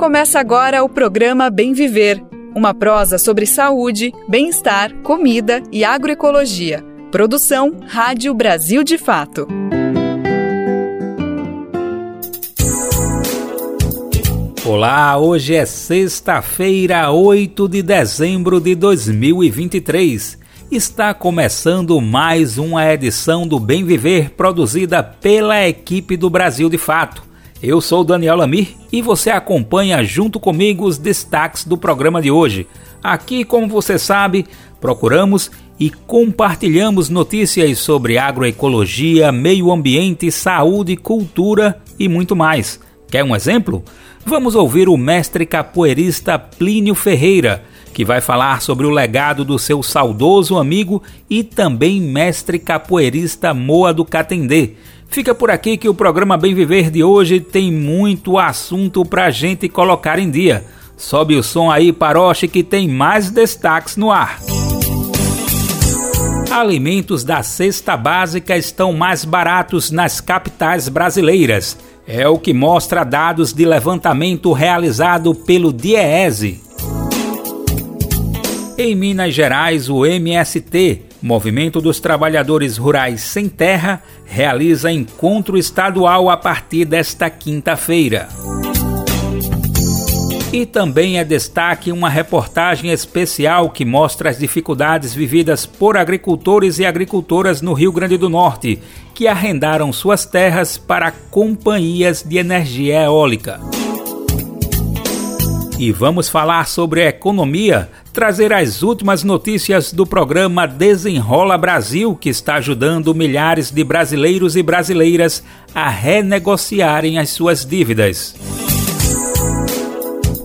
Começa agora o programa Bem Viver, uma prosa sobre saúde, bem-estar, comida e agroecologia. Produção Rádio Brasil de Fato. Olá, hoje é sexta-feira, 8 de dezembro de 2023. Está começando mais uma edição do Bem Viver produzida pela equipe do Brasil de Fato. Eu sou Daniel Lamir e você acompanha junto comigo os destaques do programa de hoje. Aqui, como você sabe, procuramos e compartilhamos notícias sobre agroecologia, meio ambiente, saúde, cultura e muito mais. Quer um exemplo? Vamos ouvir o mestre capoeirista Plínio Ferreira, que vai falar sobre o legado do seu saudoso amigo e também mestre capoeirista Moa do Catendê Fica por aqui que o programa Bem Viver de hoje tem muito assunto pra gente colocar em dia. Sobe o som aí, Paroche, que tem mais destaques no ar. Alimentos da cesta básica estão mais baratos nas capitais brasileiras. É o que mostra dados de levantamento realizado pelo DIEESE. Em Minas Gerais, o MST Movimento dos Trabalhadores Rurais Sem Terra realiza encontro estadual a partir desta quinta-feira. E também é destaque uma reportagem especial que mostra as dificuldades vividas por agricultores e agricultoras no Rio Grande do Norte, que arrendaram suas terras para companhias de energia eólica. E vamos falar sobre economia trazer as últimas notícias do programa Desenrola Brasil, que está ajudando milhares de brasileiros e brasileiras a renegociarem as suas dívidas.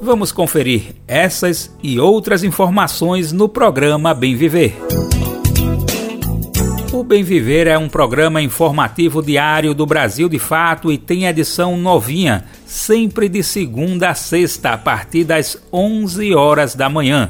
Vamos conferir essas e outras informações no programa Bem Viver. Bem Viver é um programa informativo diário do Brasil de Fato e tem edição novinha, sempre de segunda a sexta, a partir das 11 horas da manhã.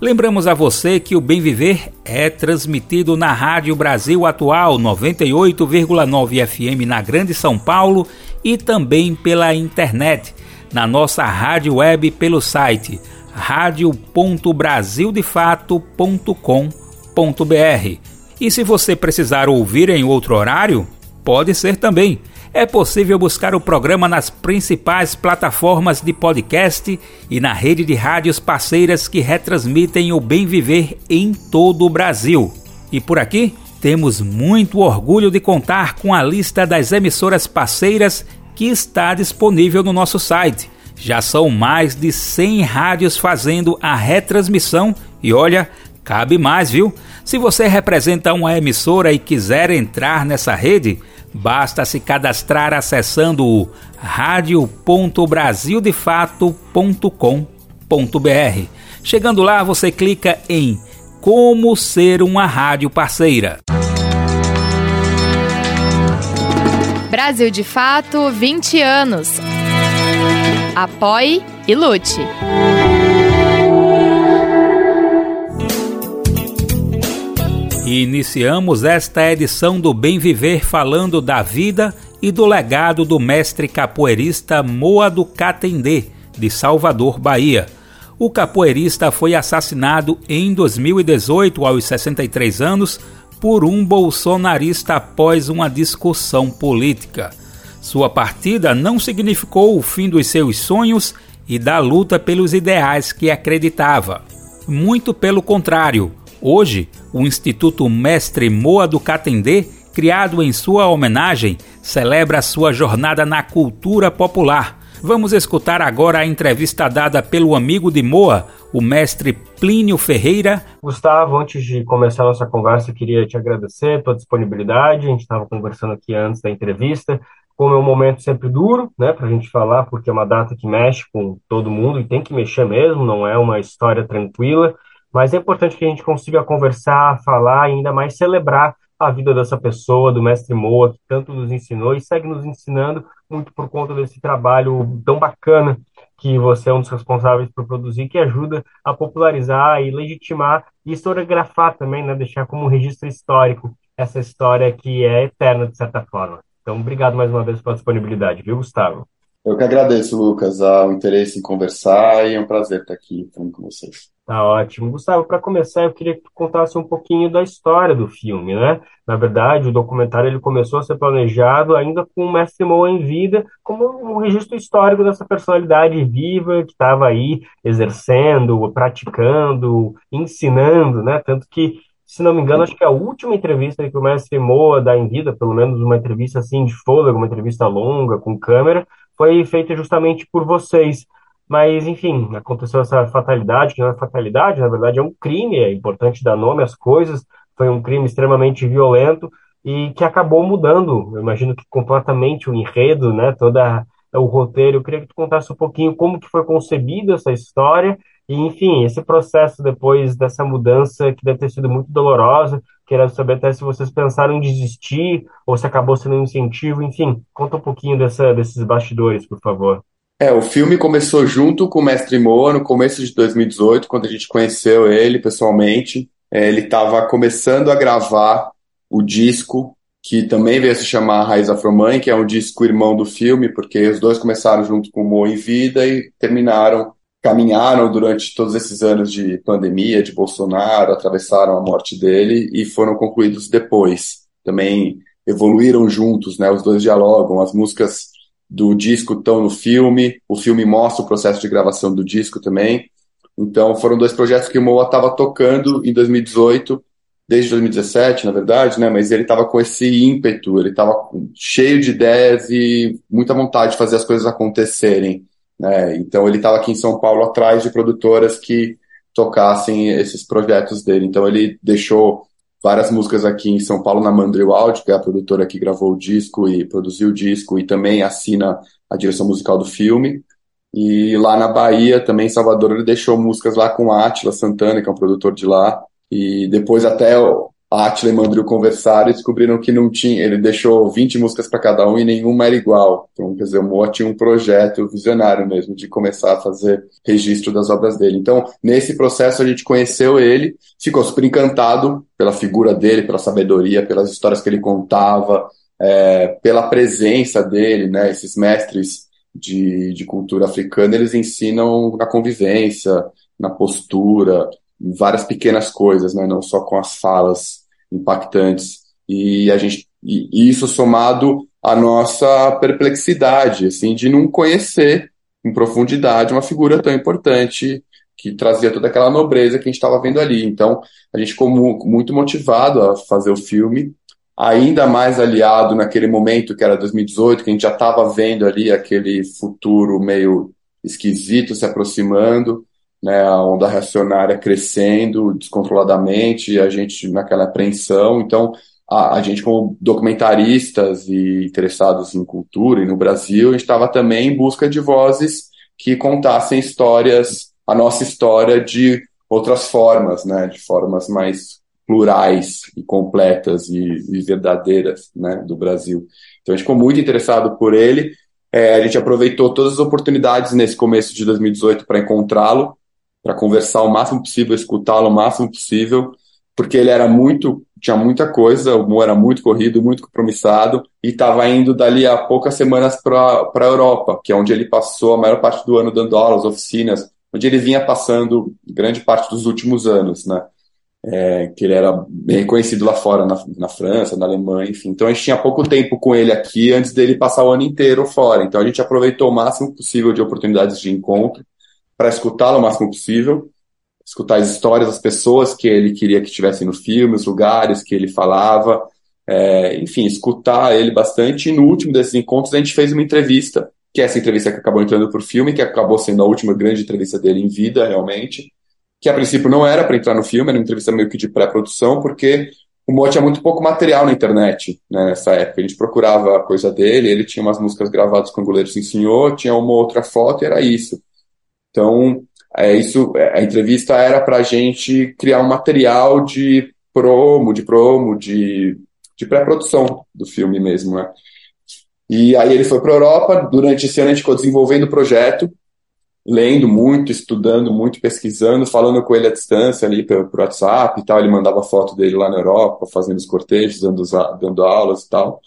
Lembramos a você que o Bem Viver é transmitido na Rádio Brasil Atual 98,9 FM na Grande São Paulo e também pela internet, na nossa rádio web pelo site radio.brasildefato.com.br. E se você precisar ouvir em outro horário, pode ser também é possível buscar o programa nas principais plataformas de podcast e na rede de rádios parceiras que retransmitem o bem viver em todo o Brasil. E por aqui temos muito orgulho de contar com a lista das emissoras parceiras que está disponível no nosso site. Já são mais de 100 rádios fazendo a retransmissão e olha, cabe mais, viu? Se você representa uma emissora e quiser entrar nessa rede, Basta se cadastrar acessando o radio.brasildefato.com.br. Chegando lá, você clica em Como ser uma rádio parceira. Brasil de Fato 20 anos. Apoie e lute. E iniciamos esta edição do Bem Viver falando da vida e do legado do mestre capoeirista Moa do Catendê, de Salvador, Bahia. O capoeirista foi assassinado em 2018, aos 63 anos, por um bolsonarista após uma discussão política. Sua partida não significou o fim dos seus sonhos e da luta pelos ideais que acreditava. Muito pelo contrário, Hoje, o Instituto Mestre Moa do Catendê, criado em sua homenagem, celebra sua jornada na cultura popular. Vamos escutar agora a entrevista dada pelo amigo de Moa, o mestre Plínio Ferreira. Gustavo, antes de começar a nossa conversa, queria te agradecer pela disponibilidade. A gente estava conversando aqui antes da entrevista. Como é um momento sempre duro, né, para a gente falar, porque é uma data que mexe com todo mundo e tem que mexer mesmo, não é uma história tranquila. Mas é importante que a gente consiga conversar, falar e ainda mais celebrar a vida dessa pessoa, do mestre Moa, que tanto nos ensinou e segue nos ensinando muito por conta desse trabalho tão bacana que você é um dos responsáveis por produzir, que ajuda a popularizar e legitimar e historiografar também, né, deixar como um registro histórico essa história que é eterna, de certa forma. Então, obrigado mais uma vez pela disponibilidade, viu, Gustavo? Eu que agradeço, Lucas, o interesse em conversar e é um prazer estar aqui falando com vocês. Tá ótimo. Gustavo, para começar, eu queria que tu contasse um pouquinho da história do filme, né? Na verdade, o documentário ele começou a ser planejado ainda com o Mestre Moa em vida, como um registro histórico dessa personalidade viva que estava aí exercendo, praticando, ensinando, né? Tanto que, se não me engano, acho que a última entrevista que o Mestre Moa dá em vida, pelo menos uma entrevista assim de fôlego, uma entrevista longa, com câmera, foi feita justamente por vocês. Mas, enfim, aconteceu essa fatalidade, que não é fatalidade, na verdade é um crime, é importante dar nome às coisas. Foi um crime extremamente violento e que acabou mudando, eu imagino que completamente o enredo, né, toda o roteiro. Eu queria que tu contasse um pouquinho como que foi concebida essa história e, enfim, esse processo depois dessa mudança que deve ter sido muito dolorosa. Queria saber até se vocês pensaram em desistir ou se acabou sendo um incentivo. Enfim, conta um pouquinho dessa, desses bastidores, por favor. É, o filme começou junto com o Mestre Moa no começo de 2018, quando a gente conheceu ele pessoalmente. É, ele estava começando a gravar o disco, que também veio se chamar Raiz Afromãe, que é um disco irmão do filme, porque os dois começaram junto com o Moa em vida e terminaram, caminharam durante todos esses anos de pandemia, de Bolsonaro, atravessaram a morte dele e foram concluídos depois. Também evoluíram juntos, né? Os dois dialogam, as músicas do disco estão no filme, o filme mostra o processo de gravação do disco também. Então foram dois projetos que o Moa estava tocando em 2018, desde 2017, na verdade, né? Mas ele estava com esse ímpeto, ele estava cheio de ideias e muita vontade de fazer as coisas acontecerem. Né? Então ele estava aqui em São Paulo atrás de produtoras que tocassem esses projetos dele. Então ele deixou várias músicas aqui em São Paulo na Mandrill Audio, que é a produtora que gravou o disco e produziu o disco e também assina a direção musical do filme. E lá na Bahia, também em Salvador, ele deixou músicas lá com a Atila Santana, que é um produtor de lá. E depois até Atila e Mandrill conversaram e descobriram que não tinha, ele deixou 20 músicas para cada um e nenhuma era igual. Então, quer dizer, o Moa tinha um projeto visionário mesmo de começar a fazer registro das obras dele. Então, nesse processo a gente conheceu ele, ficou super encantado pela figura dele, pela sabedoria, pelas histórias que ele contava, é, pela presença dele, né? Esses mestres de, de cultura africana, eles ensinam na convivência, na postura, várias pequenas coisas, né? Não só com as falas impactantes. E a gente e isso somado à nossa perplexidade, assim, de não conhecer em profundidade uma figura tão importante que trazia toda aquela nobreza que a gente estava vendo ali. Então, a gente ficou muito motivado a fazer o filme, ainda mais aliado naquele momento que era 2018, que a gente já estava vendo ali aquele futuro meio esquisito se aproximando né, a onda reacionária crescendo descontroladamente, a gente naquela apreensão. Então, a, a, gente, como documentaristas e interessados em cultura e no Brasil, a gente estava também em busca de vozes que contassem histórias, a nossa história de outras formas, né, de formas mais plurais e completas e, e verdadeiras né, do Brasil. Então a gente ficou muito interessado por ele. É, a gente aproveitou todas as oportunidades nesse começo de 2018 para encontrá-lo para conversar o máximo possível, escutá-lo o máximo possível, porque ele era muito, tinha muita coisa, o Mo era muito corrido, muito compromissado, e estava indo dali a poucas semanas para a Europa, que é onde ele passou a maior parte do ano dando aulas, oficinas, onde ele vinha passando grande parte dos últimos anos, né? É, que ele era bem reconhecido lá fora, na, na, França, na Alemanha, enfim. Então a gente tinha pouco tempo com ele aqui antes dele passar o ano inteiro fora. Então a gente aproveitou o máximo possível de oportunidades de encontro para escutá-lo o máximo possível, escutar as histórias das pessoas que ele queria que estivessem no filme, os lugares que ele falava, é, enfim, escutar ele bastante. E no último desses encontros a gente fez uma entrevista, que é essa entrevista que acabou entrando por filme, que acabou sendo a última grande entrevista dele em vida, realmente, que a princípio não era para entrar no filme, era uma entrevista meio que de pré-produção, porque o Mo tinha muito pouco material na internet né, nessa época. A gente procurava a coisa dele, ele tinha umas músicas gravadas com o Goleiro Sim Senhor, tinha uma outra foto e era isso. Então, é, isso, a entrevista era para a gente criar um material de promo, de promo, de, de pré-produção do filme mesmo, né? E aí ele foi para a Europa, durante esse ano a gente ficou desenvolvendo o projeto, lendo muito, estudando muito, pesquisando, falando com ele à distância ali pelo, pelo WhatsApp e tal, ele mandava foto dele lá na Europa, fazendo os cortejos, dando, dando aulas e tal.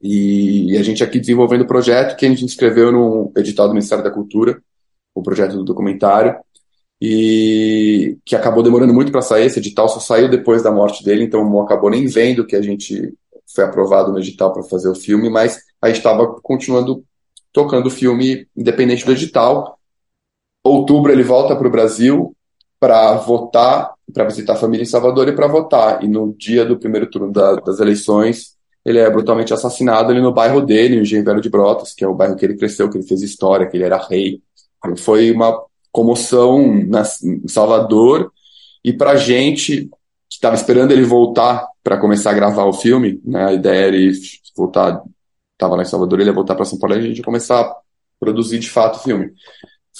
E, e a gente aqui desenvolvendo o projeto que a gente inscreveu no edital do Ministério da Cultura, o projeto do documentário, e que acabou demorando muito para sair. Esse edital só saiu depois da morte dele, então o acabou nem vendo que a gente foi aprovado no edital para fazer o filme, mas a gente estava continuando tocando o filme independente do edital. Outubro ele volta para o Brasil para votar, para visitar a família em Salvador e para votar. E no dia do primeiro turno da, das eleições, ele é brutalmente assassinado ali no bairro dele, em Engenho Velho de Brotas, que é o bairro que ele cresceu, que ele fez história, que ele era rei. Foi uma comoção na, em Salvador, e para gente que estava esperando ele voltar para começar a gravar o filme, né, a ideia era ele voltar, estava lá em Salvador, ele ia voltar para São Paulo e a gente ia começar a produzir de fato o filme.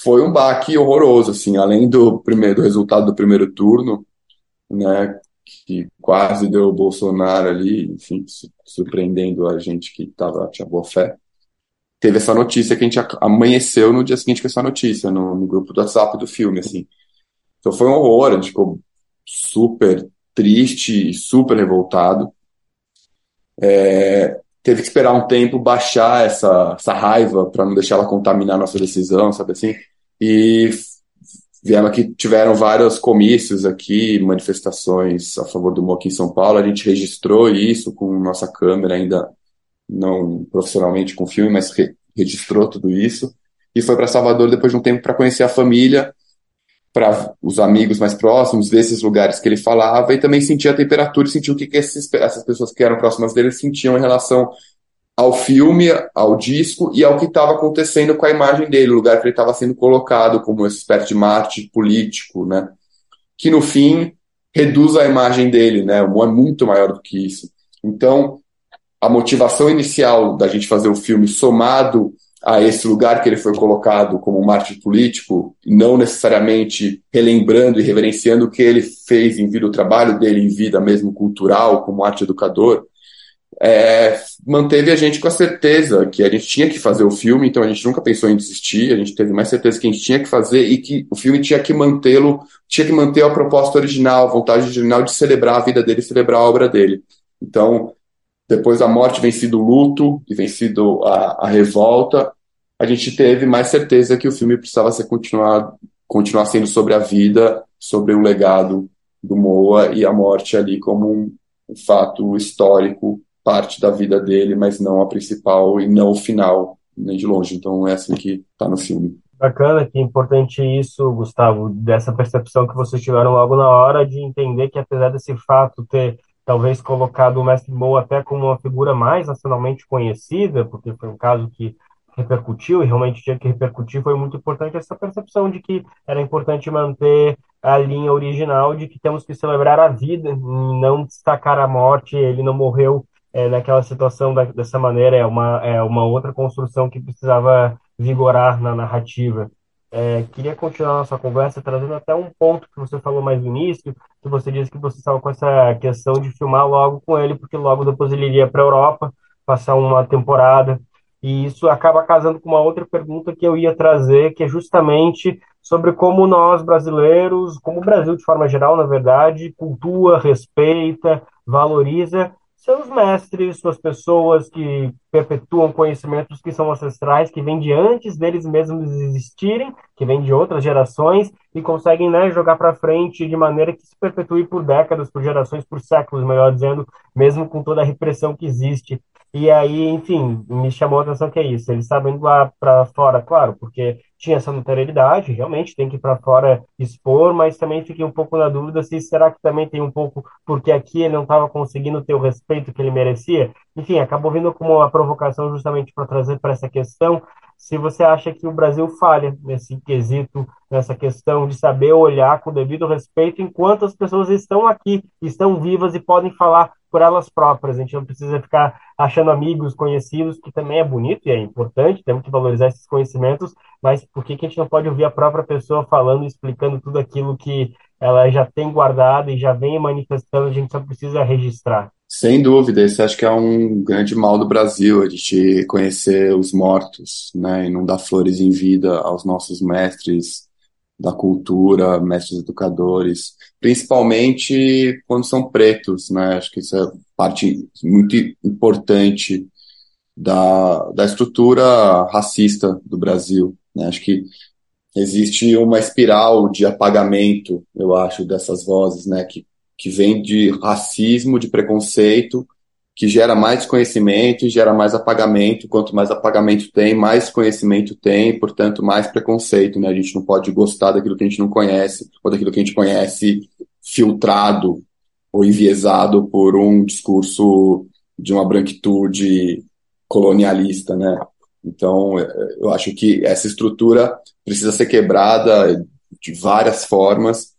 Foi um baque horroroso, assim, além do primeiro do resultado do primeiro turno, né, que quase deu o Bolsonaro ali, enfim, surpreendendo a gente que tava, tinha boa fé. Teve essa notícia que a gente amanheceu no dia seguinte com essa notícia, no, no grupo do WhatsApp do filme, assim. Então foi um horror, a gente ficou super triste, super revoltado. É, teve que esperar um tempo baixar essa, essa raiva para não deixar ela contaminar a nossa decisão, sabe assim? E Viemos aqui, tiveram vários comícios aqui, manifestações a favor do MOC em São Paulo. A gente registrou isso com nossa câmera, ainda não profissionalmente com filme, mas re registrou tudo isso. E foi para Salvador depois de um tempo para conhecer a família, para os amigos mais próximos, ver esses lugares que ele falava e também sentir a temperatura e sentir o que, que esses, essas pessoas que eram próximas dele sentiam em relação ao filme, ao disco e ao que estava acontecendo com a imagem dele, o lugar que ele estava sendo colocado como esse espécie de mártir político, né? Que no fim reduz a imagem dele, né? É muito maior do que isso. Então, a motivação inicial da gente fazer o filme somado a esse lugar que ele foi colocado como um mártir político, não necessariamente relembrando e reverenciando o que ele fez em vida, o trabalho dele em vida mesmo cultural, como arte educador, é, manteve a gente com a certeza que a gente tinha que fazer o filme, então a gente nunca pensou em desistir, a gente teve mais certeza que a gente tinha que fazer e que o filme tinha que mantê-lo, tinha que manter a proposta original, a vontade original de celebrar a vida dele, celebrar a obra dele. Então, depois da morte vencido o luto e vencido a, a revolta, a gente teve mais certeza que o filme precisava ser continuado, continuar sendo sobre a vida, sobre o legado do Moa e a morte ali como um, um fato histórico parte da vida dele, mas não a principal e não o final, nem de longe. Então é assim que está no filme. Bacana, que importante isso, Gustavo, dessa percepção que vocês tiveram logo na hora de entender que apesar desse fato ter talvez colocado o Mestre Mo até como uma figura mais nacionalmente conhecida, porque foi um caso que repercutiu e realmente tinha que repercutir, foi muito importante essa percepção de que era importante manter a linha original de que temos que celebrar a vida, não destacar a morte, ele não morreu é, naquela situação da, dessa maneira, é uma, é uma outra construção que precisava vigorar na narrativa. É, queria continuar nossa conversa trazendo até um ponto que você falou mais no início, que você disse que você estava com essa questão de filmar logo com ele, porque logo depois ele iria para a Europa passar uma temporada. E isso acaba casando com uma outra pergunta que eu ia trazer, que é justamente sobre como nós brasileiros, como o Brasil de forma geral, na verdade, cultua, respeita, valoriza seus mestres, suas pessoas que perpetuam conhecimentos que são ancestrais, que vêm de antes deles mesmos existirem, que vêm de outras gerações e conseguem né, jogar para frente de maneira que se perpetue por décadas, por gerações, por séculos, melhor dizendo, mesmo com toda a repressão que existe. E aí, enfim, me chamou a atenção que é isso. Eles sabem lá para fora, claro, porque tinha essa notoriedade, realmente tem que ir para fora expor, mas também fiquei um pouco na dúvida se será que também tem um pouco porque aqui ele não estava conseguindo ter o respeito que ele merecia. Enfim, acabou vindo como uma provocação justamente para trazer para essa questão se você acha que o Brasil falha nesse quesito, nessa questão de saber olhar com devido respeito enquanto as pessoas estão aqui, estão vivas e podem falar por elas próprias. A gente não precisa ficar achando amigos, conhecidos, que também é bonito e é importante, temos que valorizar esses conhecimentos, mas por que, que a gente não pode ouvir a própria pessoa falando explicando tudo aquilo que ela já tem guardado e já vem manifestando, a gente só precisa registrar? Sem dúvida, esse acho que é um grande mal do Brasil, a gente conhecer os mortos, né, e não dar flores em vida aos nossos mestres da cultura, mestres educadores, principalmente quando são pretos, né, acho que isso é parte muito importante da, da estrutura racista do Brasil. Né? Acho que existe uma espiral de apagamento, eu acho, dessas vozes, né? que, que vem de racismo, de preconceito, que gera mais conhecimento e gera mais apagamento. Quanto mais apagamento tem, mais conhecimento tem, portanto, mais preconceito. Né? A gente não pode gostar daquilo que a gente não conhece, ou daquilo que a gente conhece filtrado ou enviesado por um discurso de uma branquitude colonialista, né? Então, eu acho que essa estrutura precisa ser quebrada de várias formas.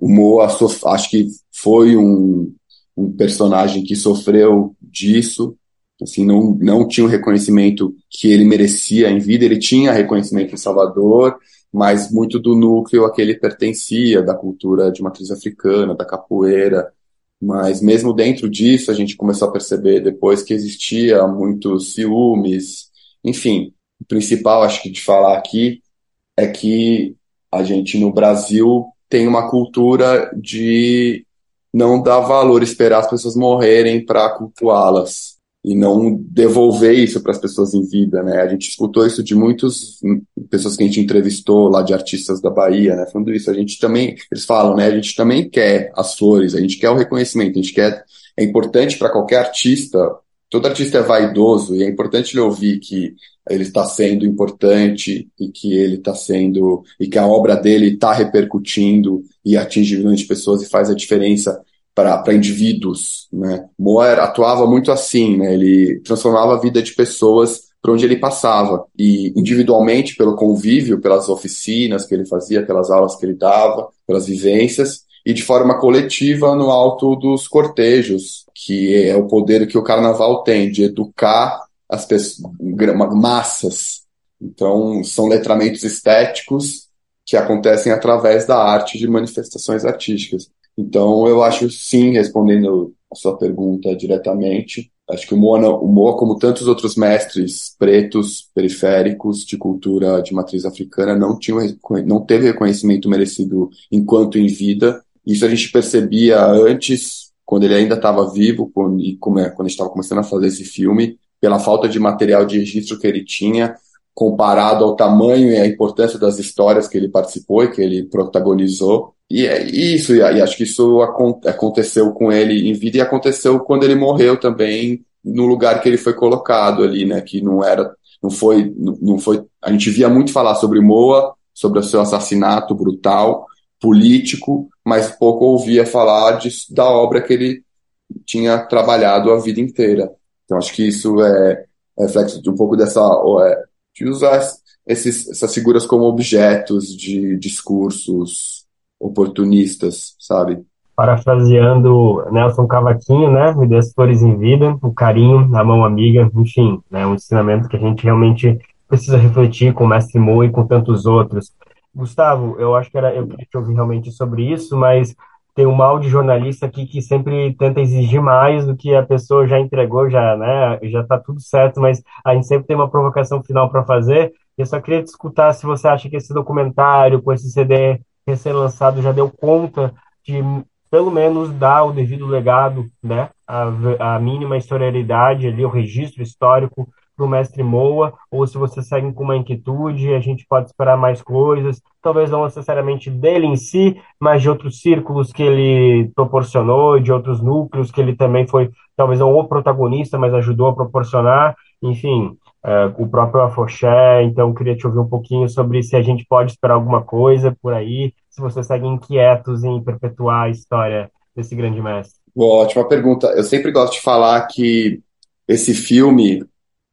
O Moa, acho que foi um, um personagem que sofreu disso, assim, não, não tinha o reconhecimento que ele merecia em vida, ele tinha reconhecimento em Salvador, mas muito do núcleo a que ele pertencia, da cultura de matriz africana, da capoeira, mas mesmo dentro disso a gente começou a perceber depois que existia muitos ciúmes, enfim, o principal acho que de falar aqui é que a gente no Brasil tem uma cultura de não dar valor, esperar as pessoas morrerem para cultuá-las e não devolver isso para as pessoas em vida, né? A gente escutou isso de muitas pessoas que a gente entrevistou lá de artistas da Bahia, né? Falando isso, a gente também, eles falam, né? A gente também quer as flores, a gente quer o reconhecimento, a gente quer, é importante para qualquer artista, todo artista é vaidoso e é importante ele ouvir que ele está sendo importante e que ele está sendo e que a obra dele está repercutindo e atinge milhões de pessoas e faz a diferença para indivíduos, né? Moer atuava muito assim, né? Ele transformava a vida de pessoas por onde ele passava e individualmente pelo convívio, pelas oficinas que ele fazia, pelas aulas que ele dava, pelas vivências e de forma coletiva no alto dos cortejos, que é o poder que o carnaval tem de educar as pessoas, massas. Então, são letramentos estéticos que acontecem através da arte de manifestações artísticas. Então, eu acho sim, respondendo a sua pergunta diretamente, acho que o Moa, o Moa, como tantos outros mestres pretos, periféricos, de cultura de matriz africana, não, tinha, não teve reconhecimento merecido enquanto em vida. Isso a gente percebia antes, quando ele ainda estava vivo, quando, e como é, quando a gente estava começando a fazer esse filme, pela falta de material de registro que ele tinha, comparado ao tamanho e à importância das histórias que ele participou e que ele protagonizou. E é isso, e acho que isso aconteceu com ele em vida e aconteceu quando ele morreu também no lugar que ele foi colocado ali, né? Que não era, não foi, não foi. A gente via muito falar sobre Moa, sobre o seu assassinato brutal, político, mas pouco ouvia falar de, da obra que ele tinha trabalhado a vida inteira. Então acho que isso é, reflexo de um pouco dessa é, de usar esses, essas figuras como objetos de discursos oportunistas, sabe? Parafraseando Nelson Cavaquinho, né? Me dê as flores em vida, o carinho, a mão amiga, enfim, né? Um ensinamento que a gente realmente precisa refletir com o mestre Mo e com tantos outros. Gustavo, eu acho que era, eu queria te ouvir realmente sobre isso, mas tem um mal de jornalista aqui que sempre tenta exigir mais do que a pessoa já entregou, já, né? Já está tudo certo, mas a gente sempre tem uma provocação final para fazer. Eu só queria te escutar se você acha que esse documentário, com esse CD recém-lançado, já deu conta de, pelo menos, dar o devido legado, né? A, a mínima historialidade ali, o registro histórico para o mestre Moa, ou se você segue com uma inquietude, a gente pode esperar mais coisas, talvez não necessariamente dele em si, mas de outros círculos que ele proporcionou, de outros núcleos que ele também foi, talvez não o protagonista, mas ajudou a proporcionar, enfim, é, o próprio Afoxé, então queria te ouvir um pouquinho sobre se a gente pode esperar alguma coisa por aí, se vocês seguem inquietos em perpetuar a história desse grande mestre. Boa, ótima pergunta. Eu sempre gosto de falar que esse filme,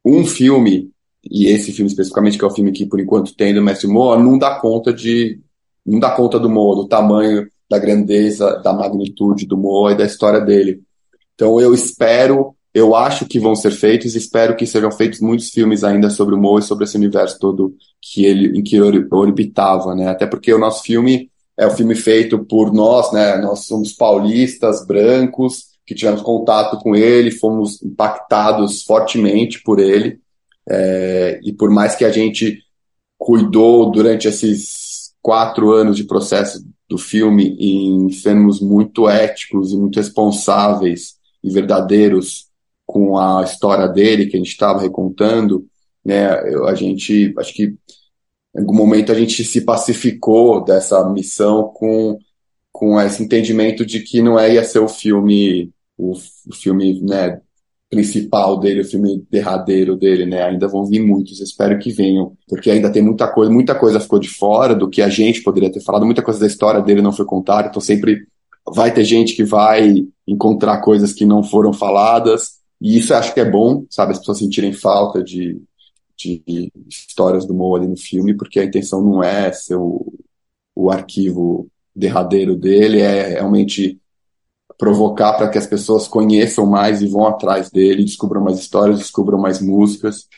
um filme, e esse filme especificamente, que é o filme que por enquanto tem do Mestre Moa, não dá conta de. não dá conta do Moa, do tamanho, da grandeza, da magnitude do Moa e da história dele. Então eu espero, eu acho que vão ser feitos, espero que sejam feitos muitos filmes ainda sobre o Moa e sobre esse universo todo que ele, em que ele orbitava, né? Até porque o nosso filme é o um filme feito por nós, né? Nós somos paulistas, brancos, que tivemos contato com ele, fomos impactados fortemente por ele. É, e por mais que a gente cuidou durante esses quatro anos de processo do filme em sermos muito éticos e muito responsáveis e verdadeiros com a história dele que a gente estava recontando, né, eu, a gente, acho que em algum momento a gente se pacificou dessa missão com, com esse entendimento de que não é ia ser o filme, o, o filme, né, principal dele, o filme derradeiro dele, né? Ainda vão vir muitos, espero que venham, porque ainda tem muita coisa, muita coisa ficou de fora do que a gente poderia ter falado, muita coisa da história dele não foi contada, então sempre vai ter gente que vai encontrar coisas que não foram faladas, e isso eu acho que é bom, sabe, as pessoas sentirem falta de, de histórias do Mo ali no filme, porque a intenção não é ser o, o arquivo derradeiro dele, é realmente provocar para que as pessoas conheçam mais e vão atrás dele, descubram mais histórias, descubram mais músicas.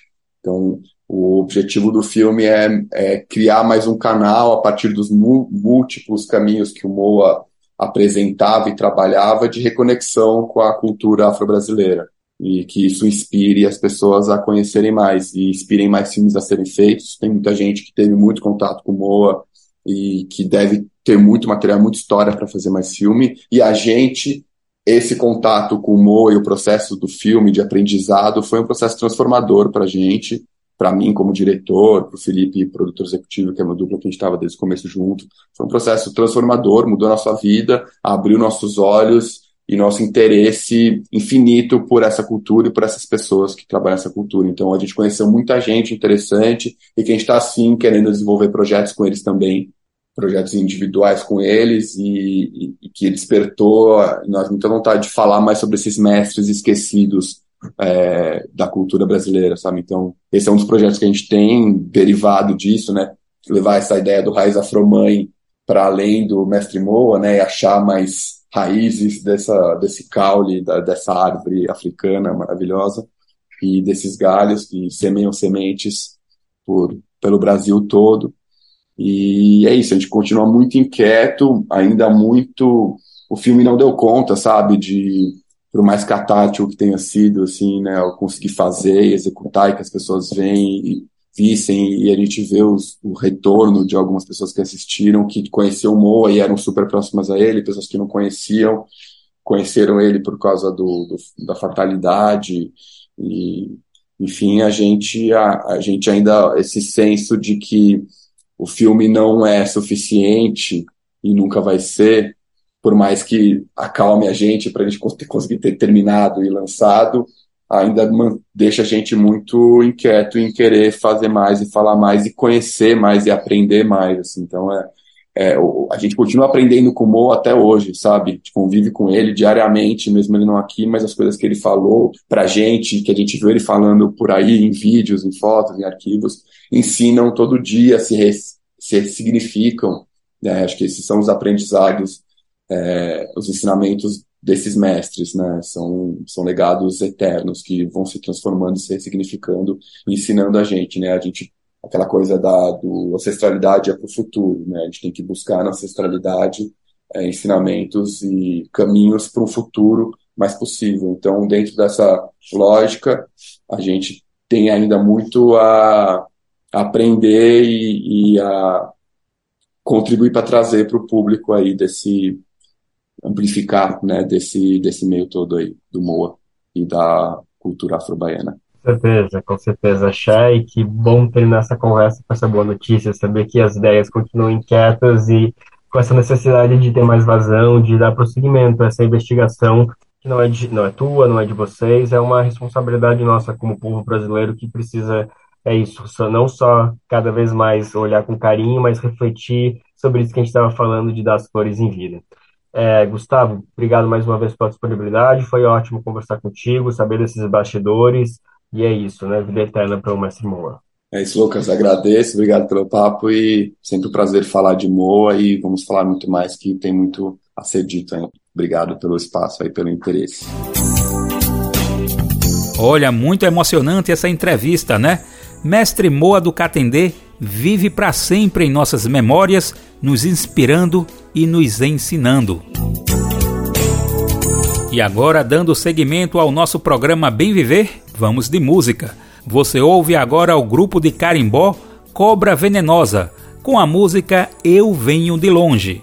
Então, o objetivo do filme é, é criar mais um canal a partir dos múltiplos caminhos que o Moa apresentava e trabalhava de reconexão com a cultura afro-brasileira e que isso inspire as pessoas a conhecerem mais e inspirem mais filmes a serem feitos. Tem muita gente que teve muito contato com Moa e que deve ter muito material, muita história para fazer mais filme. E a gente, esse contato com o Mo e o processo do filme de aprendizado foi um processo transformador para a gente, para mim como diretor, para o Felipe, produtor executivo, que é uma dupla que a gente estava desde o começo junto. Foi um processo transformador, mudou nossa vida, abriu nossos olhos e nosso interesse infinito por essa cultura e por essas pessoas que trabalham essa cultura. Então a gente conheceu muita gente interessante e que a gente está sim querendo desenvolver projetos com eles também projetos individuais com eles e, e, e que despertou nós muita vontade de falar mais sobre esses mestres esquecidos é, da cultura brasileira, sabe? Então, esse é um dos projetos que a gente tem derivado disso, né? Levar essa ideia do raiz afromãe para além do mestre Moa, né? E achar mais raízes dessa, desse caule, da, dessa árvore africana maravilhosa e desses galhos que semeiam sementes por, pelo Brasil todo e é isso, a gente continua muito inquieto, ainda muito. O filme não deu conta, sabe, de por mais catártico que tenha sido, assim, né, eu conseguir fazer e executar e que as pessoas veem e vissem e a gente vê os, o retorno de algumas pessoas que assistiram, que conheciam o Moa e eram super próximas a ele, pessoas que não conheciam, conheceram ele por causa do, do da fatalidade e, enfim, a gente, a, a gente ainda, esse senso de que o filme não é suficiente e nunca vai ser, por mais que acalme a gente para a gente conseguir ter terminado e lançado, ainda deixa a gente muito inquieto em querer fazer mais e falar mais e conhecer mais e aprender mais. Assim. Então, é, é, a gente continua aprendendo com o Mo até hoje, sabe? Convive com ele diariamente, mesmo ele não aqui, mas as coisas que ele falou pra gente, que a gente viu ele falando por aí em vídeos, em fotos, em arquivos, ensinam todo dia, se, se significam. Né? Acho que esses são os aprendizados, é, os ensinamentos desses mestres, né? São, são legados eternos que vão se transformando, se ressignificando, ensinando a gente, né? A gente aquela coisa da do ancestralidade é para o futuro, né? A gente tem que buscar na ancestralidade é, ensinamentos e caminhos para um futuro mais possível. Então, dentro dessa lógica, a gente tem ainda muito a, aprender e, e a contribuir para trazer para o público aí desse amplificar, né, desse desse meio todo aí do Moa e da cultura afro-baiana. Com certeza, com certeza, Chay, que bom ter nessa conversa com essa boa notícia, saber que as ideias continuam inquietas e com essa necessidade de ter mais vazão, de dar prosseguimento a essa investigação que não é, de, não é tua, não é de vocês, é uma responsabilidade nossa como povo brasileiro que precisa é isso, não só cada vez mais olhar com carinho, mas refletir sobre isso que a gente estava falando de dar as flores em vida. É, Gustavo, obrigado mais uma vez pela disponibilidade, foi ótimo conversar contigo, saber desses bastidores, e é isso, né? Vida eterna para o Mestre Moa. É isso, Lucas, agradeço, obrigado pelo papo e sempre um prazer falar de Moa e vamos falar muito mais que tem muito a ser dito ainda. Obrigado pelo espaço aí, pelo interesse. Olha, muito emocionante essa entrevista, né? Mestre Moa do Catendê vive para sempre em nossas memórias, nos inspirando e nos ensinando. E agora, dando seguimento ao nosso programa Bem Viver, vamos de música. Você ouve agora o grupo de carimbó Cobra Venenosa, com a música Eu Venho de Longe.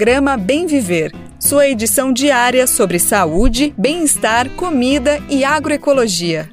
Programa Bem Viver, sua edição diária sobre saúde, bem-estar, comida e agroecologia.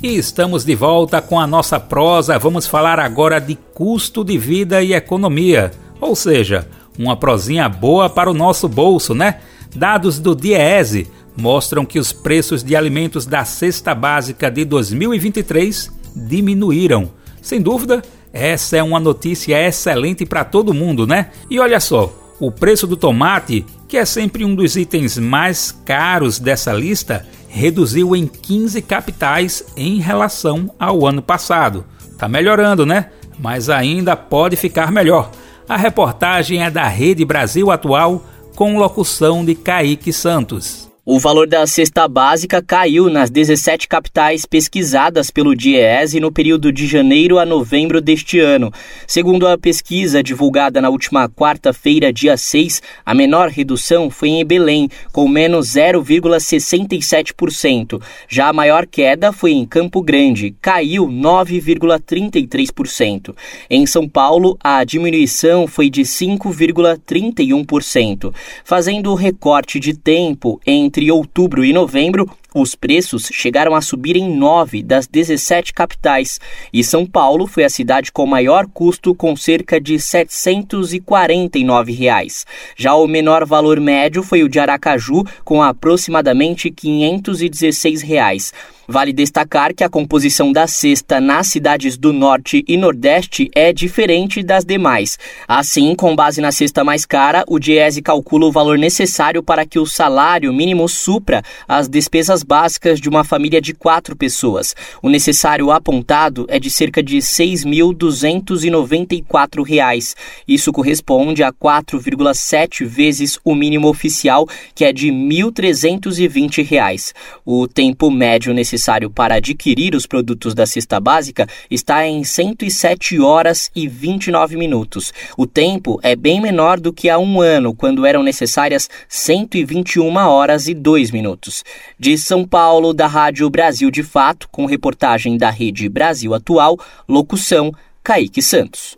E estamos de volta com a nossa prosa. Vamos falar agora de custo de vida e economia, ou seja, uma prosinha boa para o nosso bolso, né? Dados do DIEESE mostram que os preços de alimentos da cesta básica de 2023 diminuíram. Sem dúvida, essa é uma notícia excelente para todo mundo, né? E olha só, o preço do tomate, que é sempre um dos itens mais caros dessa lista, reduziu em 15 capitais em relação ao ano passado. Tá melhorando, né? Mas ainda pode ficar melhor. A reportagem é da Rede Brasil Atual com locução de Kaique Santos. O valor da cesta básica caiu nas 17 capitais pesquisadas pelo DIEESE no período de janeiro a novembro deste ano. Segundo a pesquisa divulgada na última quarta-feira, dia 6, a menor redução foi em Belém, com menos 0,67%. Já a maior queda foi em Campo Grande, caiu 9,33%. Em São Paulo, a diminuição foi de 5,31%. Fazendo o recorte de tempo entre entre outubro e novembro, os preços chegaram a subir em nove das 17 capitais, e São Paulo foi a cidade com maior custo, com cerca de 749 reais. Já o menor valor médio foi o de Aracaju, com aproximadamente 516 reais. Vale destacar que a composição da cesta nas cidades do Norte e Nordeste é diferente das demais. Assim, com base na cesta mais cara, o Diese calcula o valor necessário para que o salário mínimo supra as despesas básicas de uma família de quatro pessoas. O necessário apontado é de cerca de R$ 6.294. Isso corresponde a 4,7 vezes o mínimo oficial, que é de R$ 1.320. O tempo médio necessário necessário para adquirir os produtos da cesta básica está em 107 horas e 29 minutos. O tempo é bem menor do que há um ano, quando eram necessárias 121 horas e 2 minutos. De São Paulo, da Rádio Brasil de Fato, com reportagem da Rede Brasil Atual, locução Kaique Santos.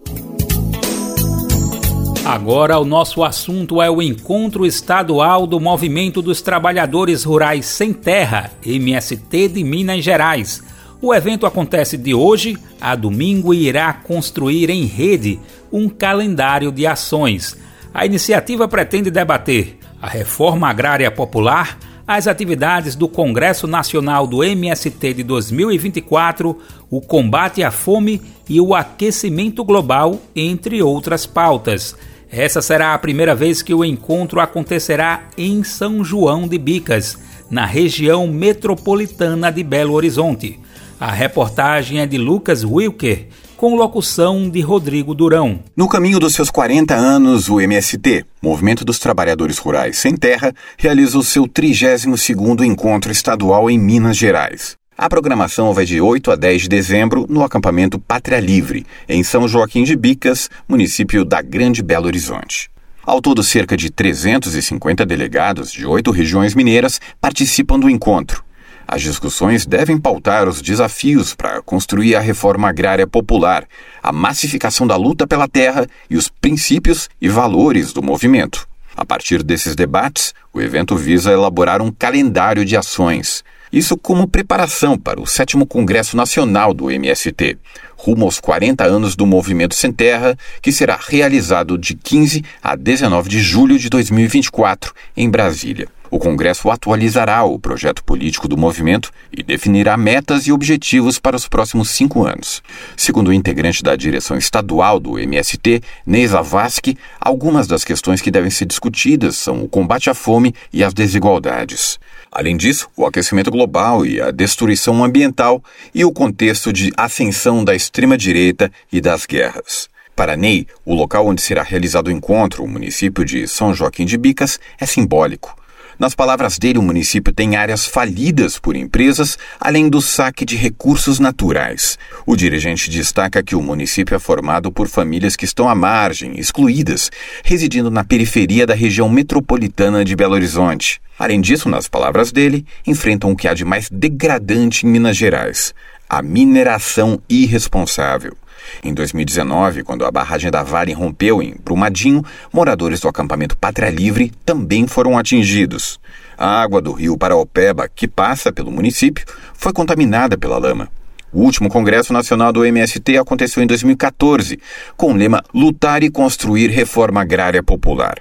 Agora o nosso assunto é o encontro estadual do Movimento dos Trabalhadores Rurais Sem Terra, MST de Minas Gerais. O evento acontece de hoje a domingo e irá construir em rede um calendário de ações. A iniciativa pretende debater a reforma agrária popular, as atividades do Congresso Nacional do MST de 2024, o combate à fome e o aquecimento global, entre outras pautas. Essa será a primeira vez que o encontro acontecerá em São João de Bicas, na região metropolitana de Belo Horizonte. A reportagem é de Lucas Wilker, com locução de Rodrigo Durão. No caminho dos seus 40 anos, o MST, Movimento dos Trabalhadores Rurais Sem Terra, realiza o seu 32º encontro estadual em Minas Gerais. A programação vai de 8 a 10 de dezembro no acampamento Pátria Livre, em São Joaquim de Bicas, município da Grande Belo Horizonte. Ao todo, cerca de 350 delegados de oito regiões mineiras participam do encontro. As discussões devem pautar os desafios para construir a reforma agrária popular, a massificação da luta pela terra e os princípios e valores do movimento. A partir desses debates, o evento visa elaborar um calendário de ações isso como preparação para o sétimo Congresso Nacional do MST. rumo aos 40 anos do Movimento Sem Terra, que será realizado de 15 a 19 de julho de 2024, em Brasília. O Congresso atualizará o projeto político do movimento e definirá metas e objetivos para os próximos cinco anos. Segundo o integrante da direção estadual do MST, Neisa Vasque, algumas das questões que devem ser discutidas são o combate à fome e as desigualdades. Além disso, o aquecimento global e a destruição ambiental e o contexto de ascensão da extrema-direita e das guerras. Para Ney, o local onde será realizado o encontro, o município de São Joaquim de Bicas, é simbólico. Nas palavras dele, o município tem áreas falidas por empresas, além do saque de recursos naturais. O dirigente destaca que o município é formado por famílias que estão à margem, excluídas, residindo na periferia da região metropolitana de Belo Horizonte. Além disso, nas palavras dele, enfrentam o que há de mais degradante em Minas Gerais: a mineração irresponsável. Em 2019, quando a barragem da Vale rompeu em Brumadinho, moradores do acampamento Pátria Livre também foram atingidos. A água do rio Paraopeba, que passa pelo município, foi contaminada pela lama. O último Congresso Nacional do MST aconteceu em 2014, com o lema Lutar e Construir Reforma Agrária Popular.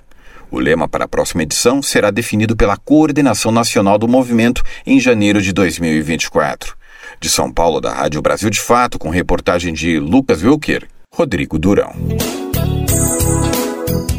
O lema para a próxima edição será definido pela Coordenação Nacional do Movimento em janeiro de 2024. De São Paulo, da Rádio Brasil de Fato, com reportagem de Lucas Wilker, Rodrigo Durão.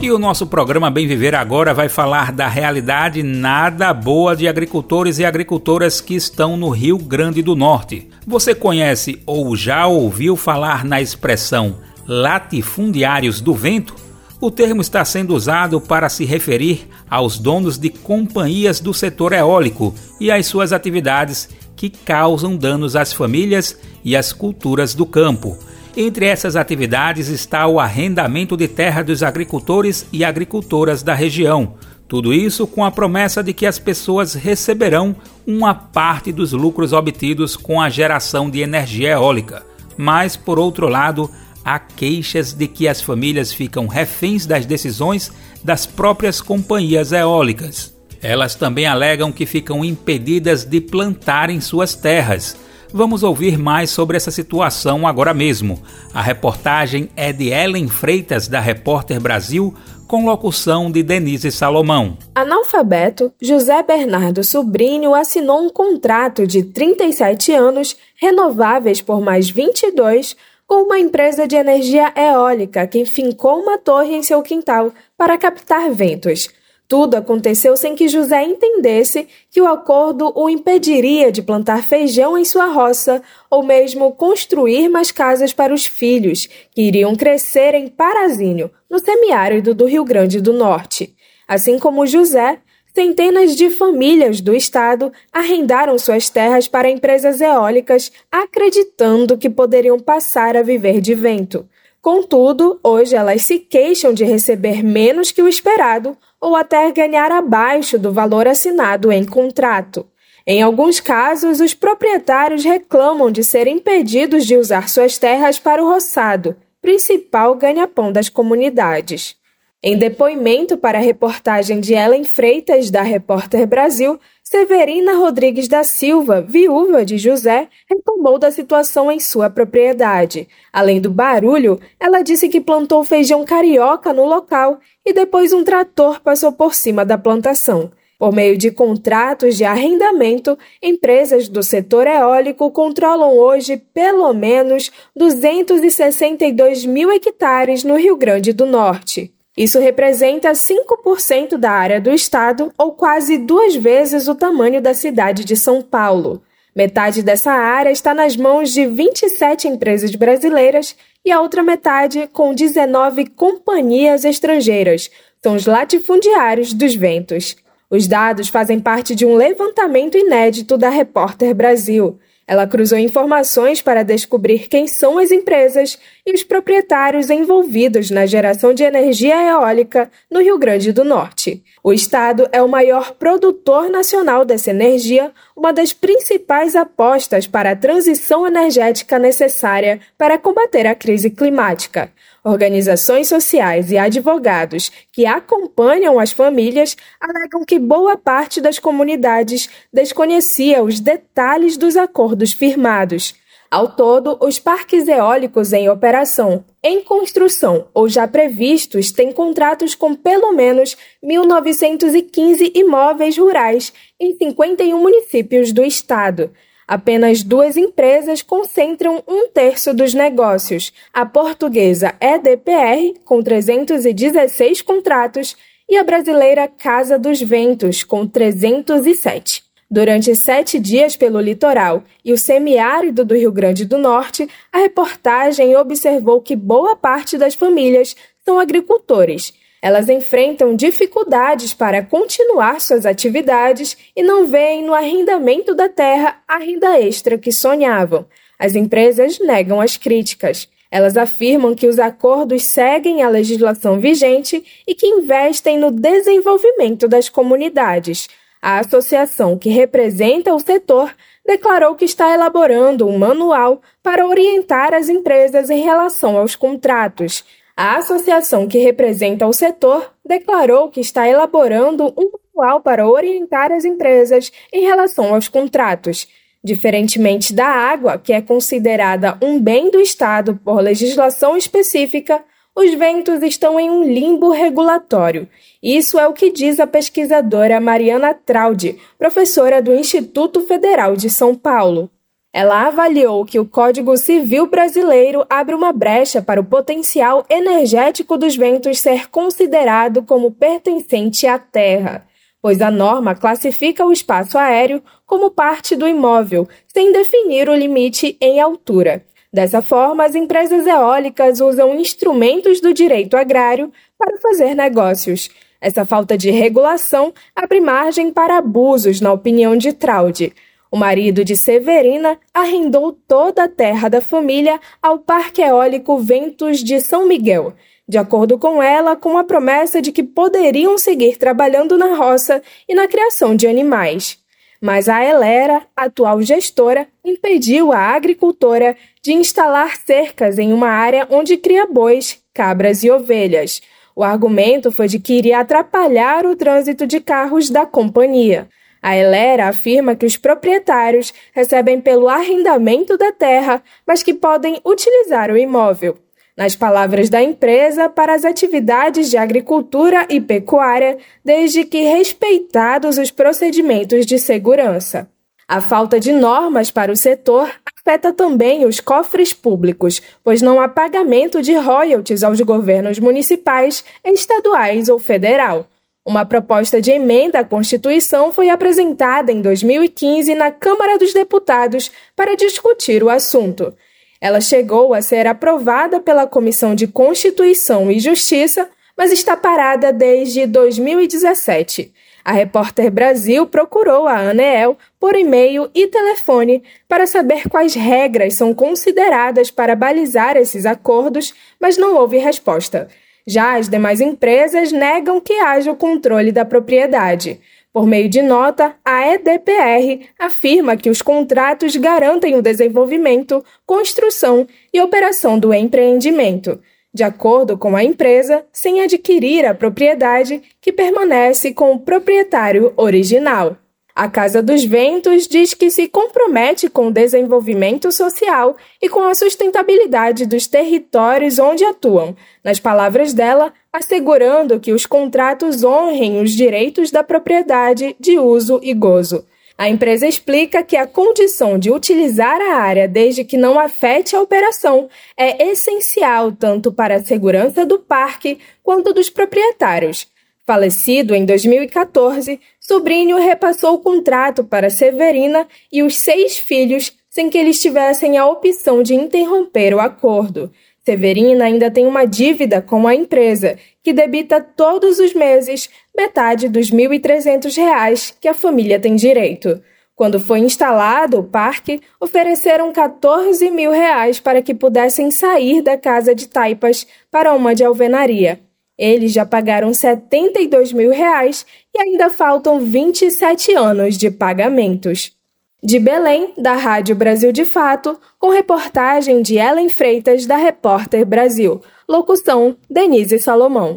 E o nosso programa Bem Viver agora vai falar da realidade nada boa de agricultores e agricultoras que estão no Rio Grande do Norte. Você conhece ou já ouviu falar na expressão latifundiários do vento? O termo está sendo usado para se referir aos donos de companhias do setor eólico e às suas atividades que causam danos às famílias e às culturas do campo. Entre essas atividades está o arrendamento de terra dos agricultores e agricultoras da região. Tudo isso com a promessa de que as pessoas receberão uma parte dos lucros obtidos com a geração de energia eólica. Mas, por outro lado, há queixas de que as famílias ficam reféns das decisões das próprias companhias eólicas. Elas também alegam que ficam impedidas de plantar em suas terras. Vamos ouvir mais sobre essa situação agora mesmo. A reportagem é de Ellen Freitas, da Repórter Brasil, com locução de Denise Salomão. Analfabeto, José Bernardo Sobrinho assinou um contrato de 37 anos, renováveis por mais 22, com uma empresa de energia eólica que fincou uma torre em seu quintal para captar ventos. Tudo aconteceu sem que José entendesse que o acordo o impediria de plantar feijão em sua roça ou mesmo construir mais casas para os filhos, que iriam crescer em Parazinho, no semiárido do Rio Grande do Norte. Assim como José, centenas de famílias do estado arrendaram suas terras para empresas eólicas, acreditando que poderiam passar a viver de vento. Contudo, hoje elas se queixam de receber menos que o esperado ou até ganhar abaixo do valor assinado em contrato. Em alguns casos, os proprietários reclamam de serem impedidos de usar suas terras para o roçado, principal ganha-pão das comunidades. Em depoimento para a reportagem de Ellen Freitas, da Repórter Brasil, Severina Rodrigues da Silva, viúva de José, reclamou da situação em sua propriedade. Além do barulho, ela disse que plantou feijão carioca no local e depois um trator passou por cima da plantação. Por meio de contratos de arrendamento, empresas do setor eólico controlam hoje pelo menos 262 mil hectares no Rio Grande do Norte. Isso representa 5% da área do estado ou quase duas vezes o tamanho da cidade de São Paulo. Metade dessa área está nas mãos de 27 empresas brasileiras e a outra metade com 19 companhias estrangeiras. São os latifundiários dos ventos. Os dados fazem parte de um levantamento inédito da Repórter Brasil. Ela cruzou informações para descobrir quem são as empresas e os proprietários envolvidos na geração de energia eólica no Rio Grande do Norte. O estado é o maior produtor nacional dessa energia, uma das principais apostas para a transição energética necessária para combater a crise climática. Organizações sociais e advogados que acompanham as famílias alegam que boa parte das comunidades desconhecia os detalhes dos acordos firmados. Ao todo, os parques eólicos em operação, em construção ou já previstos têm contratos com pelo menos 1.915 imóveis rurais em 51 municípios do estado. Apenas duas empresas concentram um terço dos negócios: a portuguesa EDPR, com 316 contratos, e a brasileira Casa dos Ventos, com 307. Durante sete dias pelo litoral e o semiárido do Rio Grande do Norte, a reportagem observou que boa parte das famílias são agricultores. Elas enfrentam dificuldades para continuar suas atividades e não veem no arrendamento da terra a renda extra que sonhavam. As empresas negam as críticas. Elas afirmam que os acordos seguem a legislação vigente e que investem no desenvolvimento das comunidades. A associação que representa o setor declarou que está elaborando um manual para orientar as empresas em relação aos contratos. A associação que representa o setor declarou que está elaborando um manual para orientar as empresas em relação aos contratos. Diferentemente da água, que é considerada um bem do Estado por legislação específica, os ventos estão em um limbo regulatório. Isso é o que diz a pesquisadora Mariana Traude, professora do Instituto Federal de São Paulo. Ela avaliou que o Código Civil brasileiro abre uma brecha para o potencial energético dos ventos ser considerado como pertencente à terra, pois a norma classifica o espaço aéreo como parte do imóvel, sem definir o limite em altura. Dessa forma, as empresas eólicas usam instrumentos do direito agrário para fazer negócios. Essa falta de regulação abre margem para abusos, na opinião de Traude. O marido de Severina arrendou toda a terra da família ao Parque Eólico Ventos de São Miguel, de acordo com ela, com a promessa de que poderiam seguir trabalhando na roça e na criação de animais. Mas a Elera, atual gestora, impediu a agricultora de instalar cercas em uma área onde cria bois, cabras e ovelhas. O argumento foi de que iria atrapalhar o trânsito de carros da companhia. A Elera afirma que os proprietários recebem pelo arrendamento da terra, mas que podem utilizar o imóvel. Nas palavras da empresa, para as atividades de agricultura e pecuária, desde que respeitados os procedimentos de segurança. A falta de normas para o setor afeta também os cofres públicos, pois não há pagamento de royalties aos governos municipais, estaduais ou federal. Uma proposta de emenda à Constituição foi apresentada em 2015 na Câmara dos Deputados para discutir o assunto. Ela chegou a ser aprovada pela Comissão de Constituição e Justiça, mas está parada desde 2017. A repórter Brasil procurou a Aneel por e-mail e telefone para saber quais regras são consideradas para balizar esses acordos, mas não houve resposta. Já as demais empresas negam que haja o controle da propriedade. Por meio de nota, a EDPR afirma que os contratos garantem o desenvolvimento, construção e operação do empreendimento, de acordo com a empresa, sem adquirir a propriedade que permanece com o proprietário original. A Casa dos Ventos diz que se compromete com o desenvolvimento social e com a sustentabilidade dos territórios onde atuam, nas palavras dela, assegurando que os contratos honrem os direitos da propriedade, de uso e gozo. A empresa explica que a condição de utilizar a área desde que não afete a operação é essencial tanto para a segurança do parque quanto dos proprietários. Falecido em 2014, Sobrinho repassou o contrato para Severina e os seis filhos sem que eles tivessem a opção de interromper o acordo. Severina ainda tem uma dívida com a empresa, que debita todos os meses metade dos R$ 1.300 que a família tem direito. Quando foi instalado o parque, ofereceram 14 mil reais para que pudessem sair da casa de taipas para uma de alvenaria. Eles já pagaram 72 mil reais e ainda faltam 27 anos de pagamentos. De Belém, da Rádio Brasil de Fato, com reportagem de Ellen Freitas, da Repórter Brasil. Locução: Denise Salomão.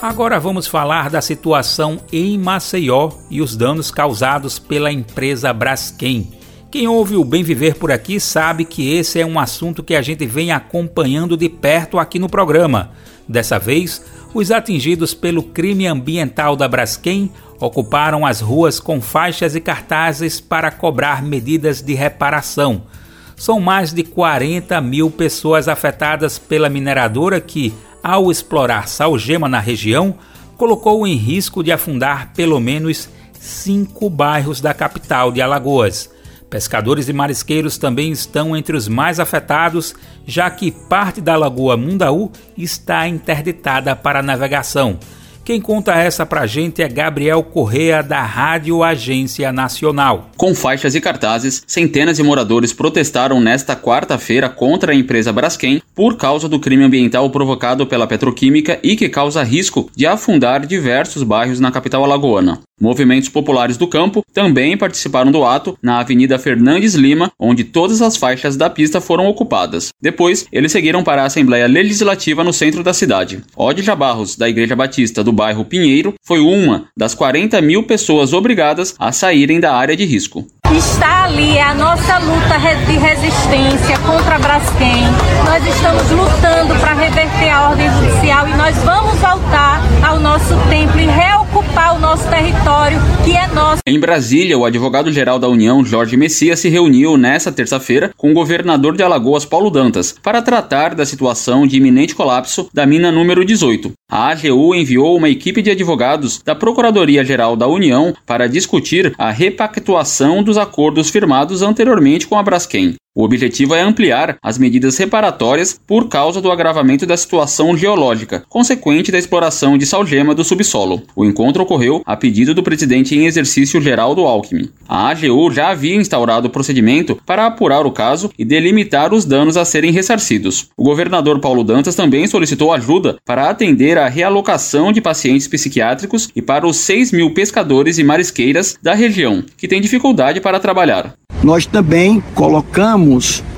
Agora vamos falar da situação em Maceió e os danos causados pela empresa Braskem Quem ouve o Bem Viver por aqui sabe que esse é um assunto que a gente vem acompanhando de perto aqui no programa. Dessa vez, os atingidos pelo crime ambiental da Braskem ocuparam as ruas com faixas e cartazes para cobrar medidas de reparação. São mais de 40 mil pessoas afetadas pela mineradora que, ao explorar salgema na região, colocou em risco de afundar pelo menos cinco bairros da capital de Alagoas. Pescadores e marisqueiros também estão entre os mais afetados, já que parte da Lagoa Mundaú está interditada para navegação. Quem conta essa pra gente é Gabriel Correa, da Rádio Agência Nacional. Com faixas e cartazes, centenas de moradores protestaram nesta quarta-feira contra a empresa Braskem por causa do crime ambiental provocado pela petroquímica e que causa risco de afundar diversos bairros na capital alagoana. Movimentos populares do campo também participaram do ato na Avenida Fernandes Lima, onde todas as faixas da pista foram ocupadas. Depois, eles seguiram para a Assembleia Legislativa no centro da cidade. Odja Barros, da Igreja Batista do bairro Pinheiro, foi uma das 40 mil pessoas obrigadas a saírem da área de risco. Está ali é a nossa luta de resistência contra a Braskem. Nós estamos lutando para reverter a ordem judicial e nós vamos voltar ao nosso templo e reocupar o nosso território, que é nosso. Em Brasília, o advogado-geral da União, Jorge Messias, se reuniu nesta terça-feira com o governador de Alagoas, Paulo Dantas, para tratar da situação de iminente colapso da mina número 18. A AGU enviou uma equipe de advogados da Procuradoria-Geral da União para discutir a repactuação dos acordos firmados anteriormente com a Braskem. O objetivo é ampliar as medidas reparatórias por causa do agravamento da situação geológica, consequente da exploração de salgema do subsolo. O encontro ocorreu a pedido do presidente em exercício Geraldo Alckmin. A AGU já havia instaurado o procedimento para apurar o caso e delimitar os danos a serem ressarcidos. O governador Paulo Dantas também solicitou ajuda para atender a realocação de pacientes psiquiátricos e para os 6 mil pescadores e marisqueiras da região, que têm dificuldade para trabalhar. Nós também colocamos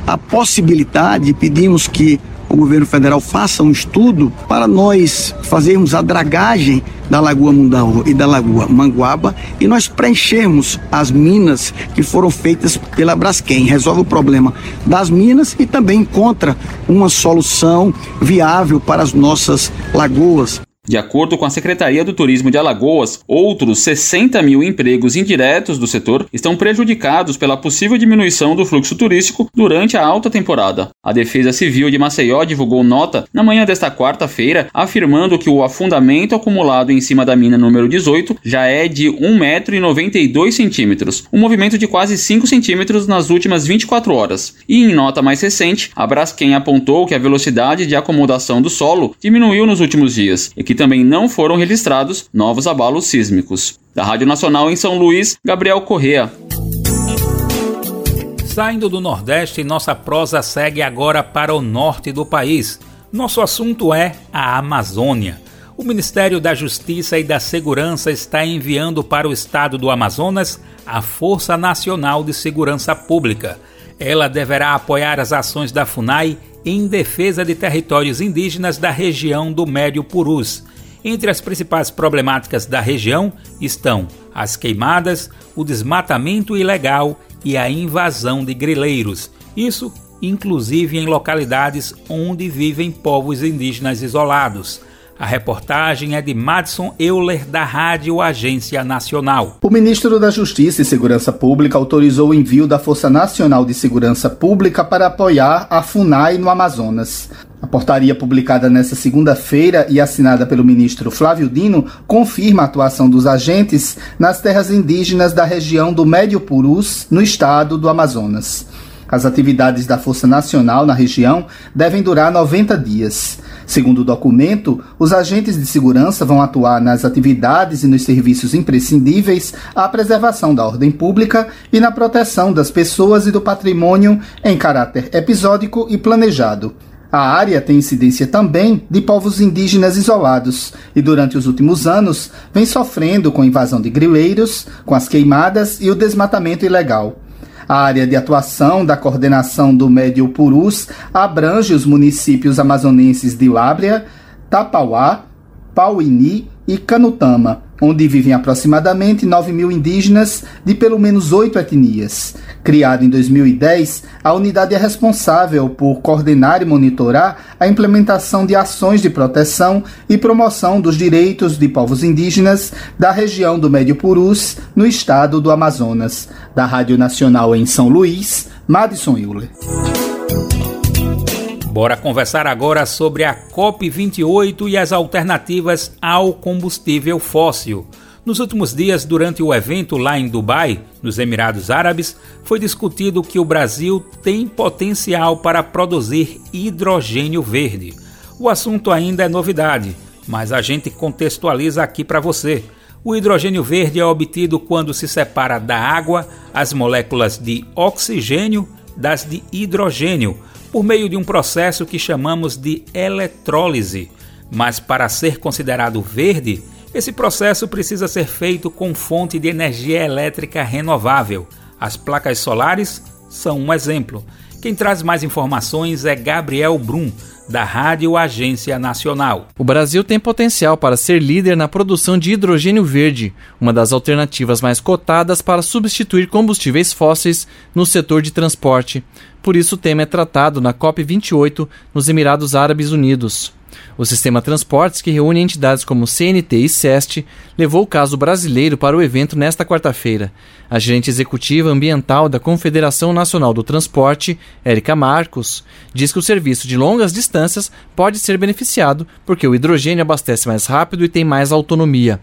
a possibilidade, pedimos que o governo federal faça um estudo para nós fazermos a dragagem da Lagoa Mundaú e da Lagoa Manguaba e nós preenchermos as minas que foram feitas pela Braskem. Resolve o problema das minas e também encontra uma solução viável para as nossas lagoas. De acordo com a Secretaria do Turismo de Alagoas, outros 60 mil empregos indiretos do setor estão prejudicados pela possível diminuição do fluxo turístico durante a alta temporada. A Defesa Civil de Maceió divulgou nota na manhã desta quarta-feira afirmando que o afundamento acumulado em cima da mina número 18 já é de 1,92 metros, um movimento de quase 5 centímetros nas últimas 24 horas. E em nota mais recente, a Braskem apontou que a velocidade de acomodação do solo diminuiu nos últimos dias que também não foram registrados novos abalos sísmicos. Da Rádio Nacional em São Luís, Gabriel Correa. Saindo do Nordeste, nossa prosa segue agora para o norte do país. Nosso assunto é a Amazônia. O Ministério da Justiça e da Segurança está enviando para o estado do Amazonas a Força Nacional de Segurança Pública. Ela deverá apoiar as ações da FUNAI em defesa de territórios indígenas da região do Médio Purus. Entre as principais problemáticas da região estão as queimadas, o desmatamento ilegal e a invasão de grileiros. Isso inclusive em localidades onde vivem povos indígenas isolados. A reportagem é de Madison Euler, da Rádio Agência Nacional. O ministro da Justiça e Segurança Pública autorizou o envio da Força Nacional de Segurança Pública para apoiar a FUNAI no Amazonas. A portaria publicada nesta segunda-feira e assinada pelo ministro Flávio Dino confirma a atuação dos agentes nas terras indígenas da região do Médio Purus, no estado do Amazonas. As atividades da Força Nacional na região devem durar 90 dias. Segundo o documento, os agentes de segurança vão atuar nas atividades e nos serviços imprescindíveis à preservação da ordem pública e na proteção das pessoas e do patrimônio em caráter episódico e planejado. A área tem incidência também de povos indígenas isolados e, durante os últimos anos, vem sofrendo com a invasão de grileiros, com as queimadas e o desmatamento ilegal. A área de atuação da coordenação do Médio Purus abrange os municípios amazonenses de Lábrea, Tapauá, Pauini e Canutama, onde vivem aproximadamente 9 mil indígenas de pelo menos oito etnias. Criada em 2010, a unidade é responsável por coordenar e monitorar a implementação de ações de proteção e promoção dos direitos de povos indígenas da região do Médio Purus, no estado do Amazonas. Da Rádio Nacional em São Luís, Madison Euler. Bora conversar agora sobre a COP28 e as alternativas ao combustível fóssil. Nos últimos dias, durante o evento lá em Dubai, nos Emirados Árabes, foi discutido que o Brasil tem potencial para produzir hidrogênio verde. O assunto ainda é novidade, mas a gente contextualiza aqui para você. O hidrogênio verde é obtido quando se separa da água as moléculas de oxigênio das de hidrogênio por meio de um processo que chamamos de eletrólise. Mas para ser considerado verde, esse processo precisa ser feito com fonte de energia elétrica renovável. As placas solares são um exemplo. Quem traz mais informações é Gabriel Brum, da Rádio Agência Nacional. O Brasil tem potencial para ser líder na produção de hidrogênio verde, uma das alternativas mais cotadas para substituir combustíveis fósseis no setor de transporte. Por isso, o tema é tratado na COP28 nos Emirados Árabes Unidos. O sistema Transportes, que reúne entidades como CNT e SEST, levou o caso brasileiro para o evento nesta quarta-feira. A gerente executiva ambiental da Confederação Nacional do Transporte, Érica Marcos, diz que o serviço de longas distâncias pode ser beneficiado porque o hidrogênio abastece mais rápido e tem mais autonomia.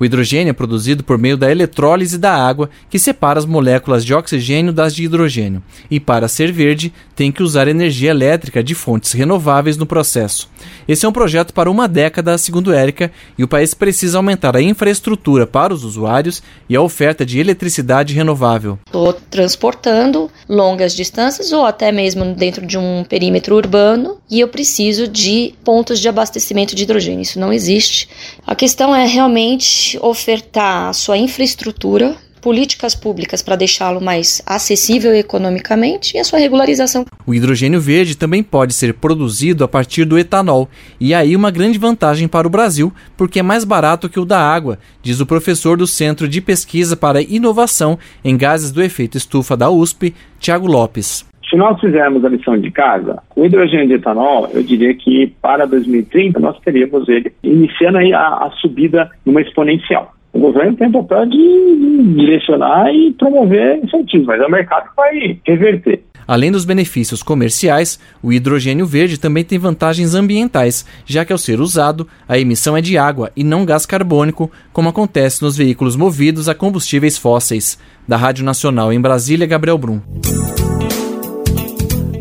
O hidrogênio é produzido por meio da eletrólise da água, que separa as moléculas de oxigênio das de hidrogênio, e para ser verde, tem que usar energia elétrica de fontes renováveis no processo. Esse é um projeto para uma década, segundo Érica, e o país precisa aumentar a infraestrutura para os usuários e a oferta de eletricidade renovável. Estou transportando longas distâncias ou até mesmo dentro de um perímetro urbano e eu preciso de pontos de abastecimento de hidrogênio. Isso não existe. A questão é realmente ofertar a sua infraestrutura políticas públicas para deixá-lo mais acessível economicamente e a sua regularização. O hidrogênio verde também pode ser produzido a partir do etanol, e aí uma grande vantagem para o Brasil, porque é mais barato que o da água, diz o professor do Centro de Pesquisa para Inovação em Gases do Efeito Estufa da USP, Tiago Lopes. Se nós fizermos a lição de casa, o hidrogênio de etanol, eu diria que para 2030 nós teríamos ele iniciando aí a, a subida numa exponencial. O governo tem o papel de direcionar e promover incentivos, mas é o mercado que vai reverter. Além dos benefícios comerciais, o hidrogênio verde também tem vantagens ambientais, já que ao ser usado, a emissão é de água e não gás carbônico, como acontece nos veículos movidos a combustíveis fósseis. Da Rádio Nacional em Brasília, Gabriel Brum.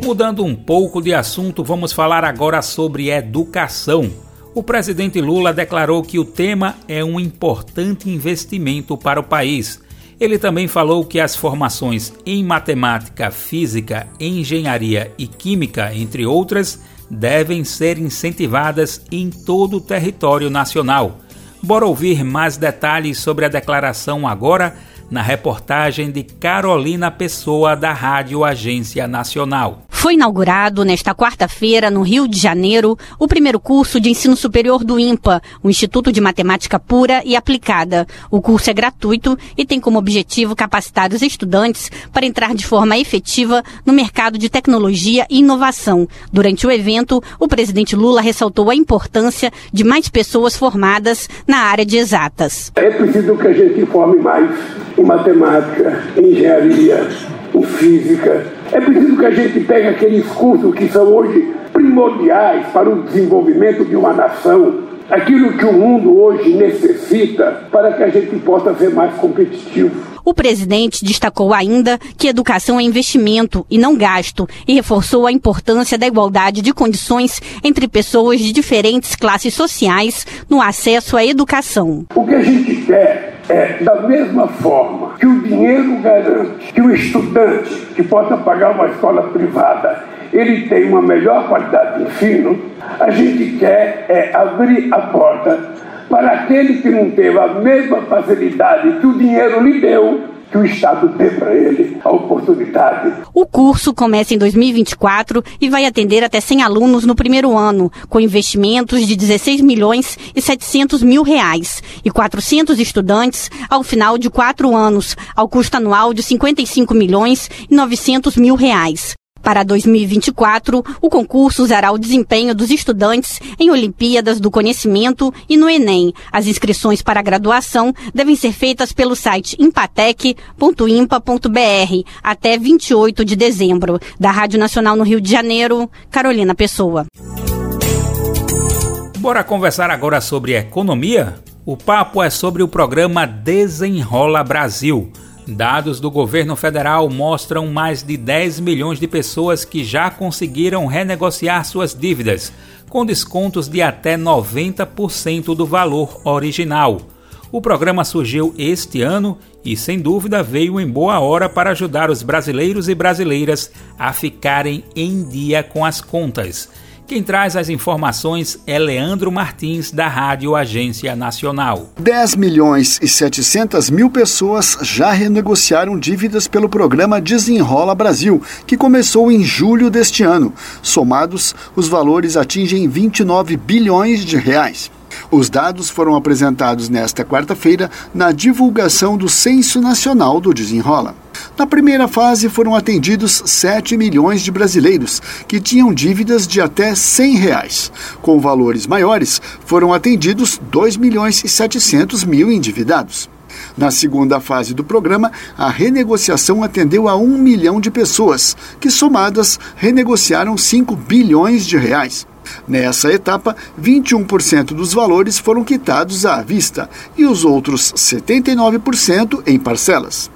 Mudando um pouco de assunto, vamos falar agora sobre educação. O presidente Lula declarou que o tema é um importante investimento para o país. Ele também falou que as formações em matemática, física, engenharia e química, entre outras, devem ser incentivadas em todo o território nacional. Bora ouvir mais detalhes sobre a declaração agora na reportagem de Carolina Pessoa, da Rádio Agência Nacional. Foi inaugurado nesta quarta-feira, no Rio de Janeiro, o primeiro curso de ensino superior do INPA, o Instituto de Matemática Pura e Aplicada. O curso é gratuito e tem como objetivo capacitar os estudantes para entrar de forma efetiva no mercado de tecnologia e inovação. Durante o evento, o presidente Lula ressaltou a importância de mais pessoas formadas na área de exatas. É preciso que a gente forme mais em matemática, em engenharia, em física. É preciso que a gente pegue aqueles cursos que são hoje primordiais para o desenvolvimento de uma nação, aquilo que o mundo hoje necessita para que a gente possa ser mais competitivo. O presidente destacou ainda que educação é investimento e não gasto e reforçou a importância da igualdade de condições entre pessoas de diferentes classes sociais no acesso à educação. O que a gente quer é, da mesma forma que o dinheiro garante que o estudante que possa pagar uma escola privada ele tem uma melhor qualidade de ensino, a gente quer é, abrir a porta para aquele que não teve a mesma facilidade que o dinheiro lhe deu, que o Estado dê para ele a oportunidade. O curso começa em 2024 e vai atender até 100 alunos no primeiro ano, com investimentos de 16 milhões e 700 mil reais e 400 estudantes ao final de quatro anos, ao custo anual de 55 milhões e 900 mil reais. Para 2024, o concurso usará o desempenho dos estudantes em Olimpíadas do Conhecimento e no Enem. As inscrições para a graduação devem ser feitas pelo site empatec.impa.br até 28 de dezembro. Da Rádio Nacional no Rio de Janeiro, Carolina Pessoa. Bora conversar agora sobre economia? O papo é sobre o programa Desenrola Brasil Dados do governo federal mostram mais de 10 milhões de pessoas que já conseguiram renegociar suas dívidas, com descontos de até 90% do valor original. O programa surgiu este ano e, sem dúvida, veio em boa hora para ajudar os brasileiros e brasileiras a ficarem em dia com as contas. Quem traz as informações é Leandro Martins, da Rádio Agência Nacional. 10 milhões e 700 mil pessoas já renegociaram dívidas pelo programa Desenrola Brasil, que começou em julho deste ano. Somados, os valores atingem 29 bilhões de reais. Os dados foram apresentados nesta quarta-feira na divulgação do Censo Nacional do Desenrola. Na primeira fase foram atendidos 7 milhões de brasileiros que tinham dívidas de até 100 reais. Com valores maiores, foram atendidos 2 milhões e 700 mil endividados. Na segunda fase do programa, a renegociação atendeu a um milhão de pessoas, que somadas renegociaram 5 bilhões de reais. Nessa etapa, 21% dos valores foram quitados à vista e os outros 79% em parcelas.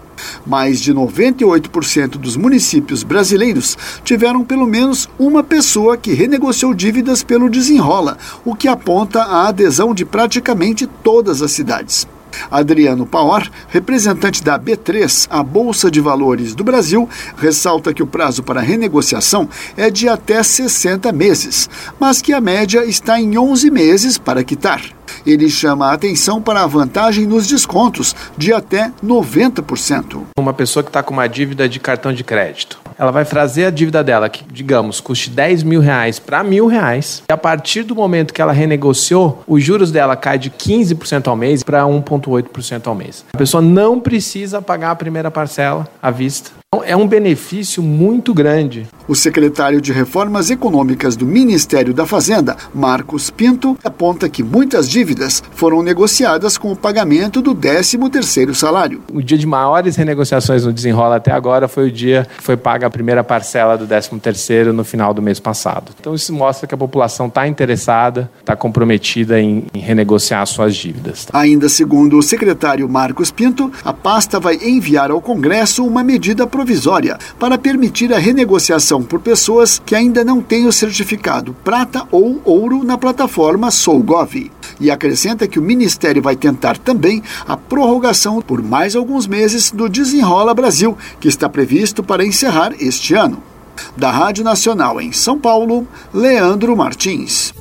Mais de 98% dos municípios brasileiros tiveram pelo menos uma pessoa que renegociou dívidas pelo Desenrola, o que aponta a adesão de praticamente todas as cidades. Adriano Paor, representante da B3, a Bolsa de Valores do Brasil, ressalta que o prazo para renegociação é de até 60 meses, mas que a média está em 11 meses para quitar. Ele chama a atenção para a vantagem nos descontos de até 90%. Uma pessoa que está com uma dívida de cartão de crédito, ela vai trazer a dívida dela, que digamos custe 10 mil reais para mil reais, e a partir do momento que ela renegociou, os juros dela cai de 15% ao mês para 1,8% ao mês. A pessoa não precisa pagar a primeira parcela à vista é um benefício muito grande. O secretário de Reformas Econômicas do Ministério da Fazenda, Marcos Pinto, aponta que muitas dívidas foram negociadas com o pagamento do 13º salário. O dia de maiores renegociações no desenrola até agora foi o dia que foi paga a primeira parcela do 13º no final do mês passado. Então isso mostra que a população está interessada, está comprometida em, em renegociar suas dívidas. Ainda segundo o secretário Marcos Pinto, a pasta vai enviar ao Congresso uma medida provisória provisória para permitir a renegociação por pessoas que ainda não têm o certificado prata ou ouro na plataforma Sougov. E acrescenta que o Ministério vai tentar também a prorrogação por mais alguns meses do Desenrola Brasil, que está previsto para encerrar este ano. Da Rádio Nacional em São Paulo, Leandro Martins.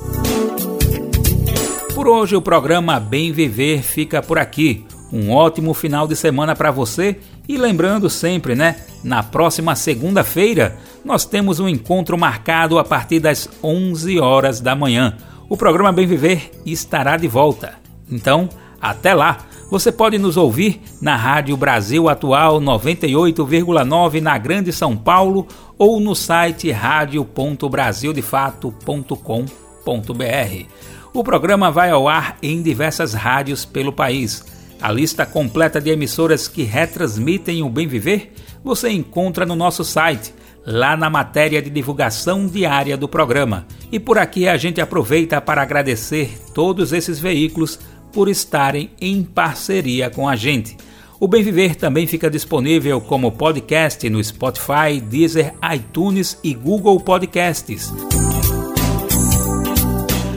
Por hoje o programa Bem Viver fica por aqui. Um ótimo final de semana para você e lembrando sempre, né? Na próxima segunda-feira nós temos um encontro marcado a partir das 11 horas da manhã. O programa Bem Viver estará de volta. Então, até lá. Você pode nos ouvir na Rádio Brasil Atual 98,9 na Grande São Paulo ou no site radio.brasildefato.com.br. O programa vai ao ar em diversas rádios pelo país. A lista completa de emissoras que retransmitem o Bem Viver você encontra no nosso site, lá na matéria de divulgação diária do programa. E por aqui a gente aproveita para agradecer todos esses veículos por estarem em parceria com a gente. O Bem Viver também fica disponível como podcast no Spotify, Deezer, iTunes e Google Podcasts.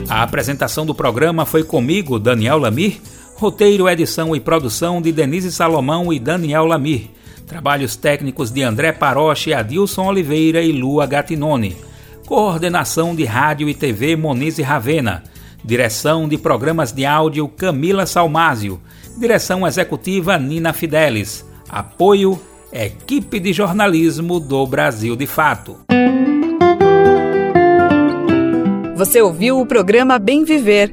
A apresentação do programa foi comigo, Daniel Lamir Roteiro, edição e produção de Denise Salomão e Daniel Lamir. Trabalhos técnicos de André Paroche, Adilson Oliveira e Lua Gatinone. Coordenação de Rádio e TV Monize Ravena. Direção de programas de áudio Camila Salmásio. Direção executiva Nina Fidelis. Apoio Equipe de Jornalismo do Brasil de Fato. Você ouviu o programa Bem Viver,